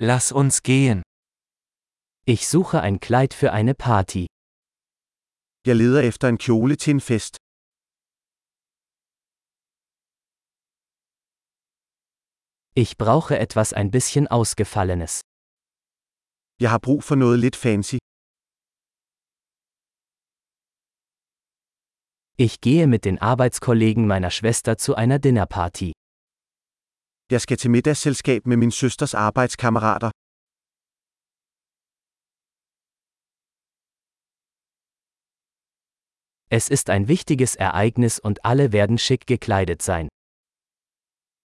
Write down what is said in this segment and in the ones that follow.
Lass uns gehen. Ich suche ein Kleid für eine Party. Jeg leder efter en kjole til en fest. Ich brauche etwas ein bisschen Ausgefallenes. Jeg har brug for noget lidt fancy. Ich gehe mit den Arbeitskollegen meiner Schwester zu einer Dinnerparty. Jeg skal til middagsselskab med min søsters arbejdskammerater. Es ist ein wichtiges Ereignis und alle werden schick gekleidet sein.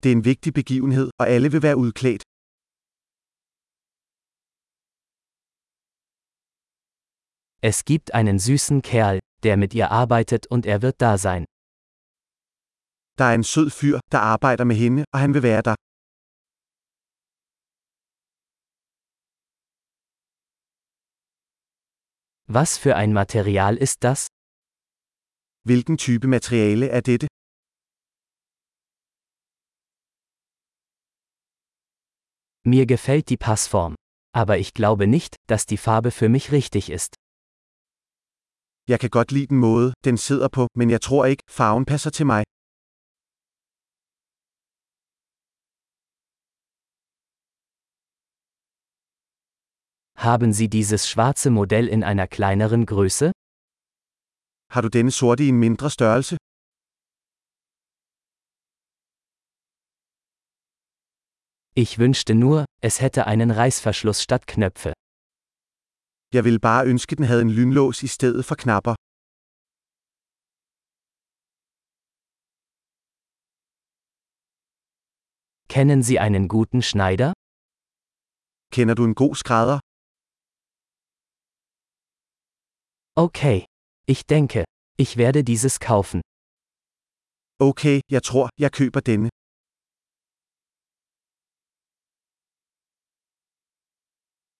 Det er en vigtig begivenhed, og alle vil være udklædt. Es gibt einen süßen Kerl, der mit ihr arbeitet und er wird da sein. Der er en sød fyr, der arbejder med hende, og han vil være der. Was für ein Material ist das? Hvilken type materiale er dette? Mir gefällt die Passform. Aber ich glaube nicht, dass die Farbe für mich richtig ist. Jeg kan godt lide den måde, den sidder på, men jeg tror ikke, farven passer til mig. Haben Sie dieses schwarze Modell in einer kleineren Größe? Har du denne sorte i en mindre størrelse? Ich wünschte nur, es hätte einen Reißverschluss statt Knöpfe. Jeg ville bare ønske den havde en lynlås i stedet for knapper. Kennen Sie einen guten Schneider? Kender du en god skrædder? Okay. Ich denke, ich werde dieses kaufen. Okay, jeg tror, jeg køber denne.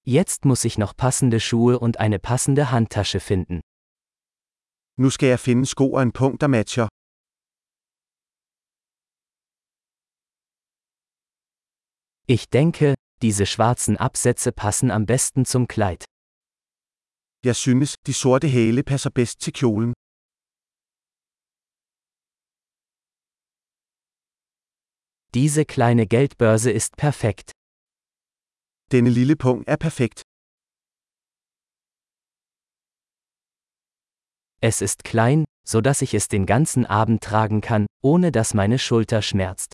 Jetzt muss ich noch passende Schuhe und eine passende Handtasche finden. Nu skal jeg finde sko og en punkt, der matcher. Ich denke, diese schwarzen Absätze passen am besten zum Kleid. Jeg synes, de sorte hæle passer bedst til kjolen. Diese kleine Geldbörse ist perfekt. Denne lille punkt er perfekt. Es ist klein, so dass ich es den ganzen Abend tragen kann, ohne dass meine Schulter schmerzt.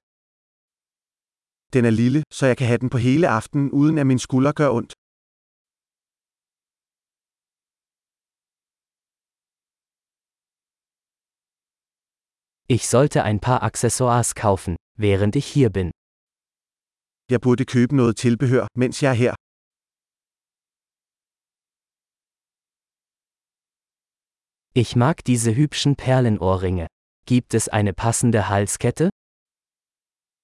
Den er lille, så jeg kan have den på hele aftenen uden at min skulder gør ondt. Ich sollte ein paar Accessoires kaufen, während ich hier bin. Jeg burde købe noget tilbehør, mens jeg er her. Ich mag diese hübschen Perlenohrringe. Gibt es eine passende Halskette?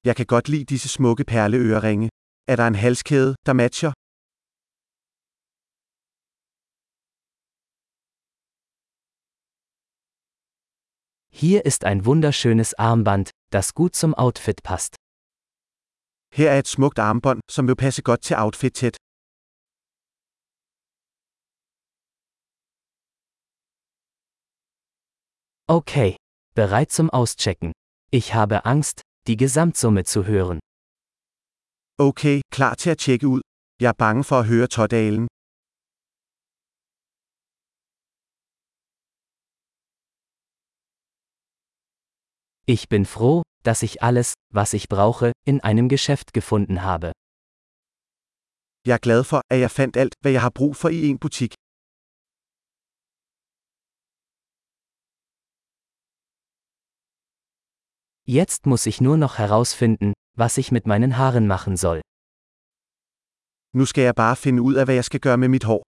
Jeg kan godt lide disse smukke perleøreringe. Er der en halskæde, der matcher? Hier ist ein wunderschönes Armband, das gut zum Outfit passt. Her er et smukt armbånd, som vil passe godt til outfitet. Okay. Bereit zum Auschecken. Ich habe Angst, die Gesamtsumme zu hören. Okay, klar til at tjekke ud. Jeg er bange for at høre totalen. Ich bin froh, dass ich alles, was ich brauche, in einem Geschäft gefunden habe. Jeg er glad for, at jeg fandt alt, hvad jeg har brug for i en butik. Jetzt muss ich nur noch herausfinden, was ich mit meinen Haaren machen soll. Nu skal jeg bare finde ud af, hvad jeg skal gøre med mit hår.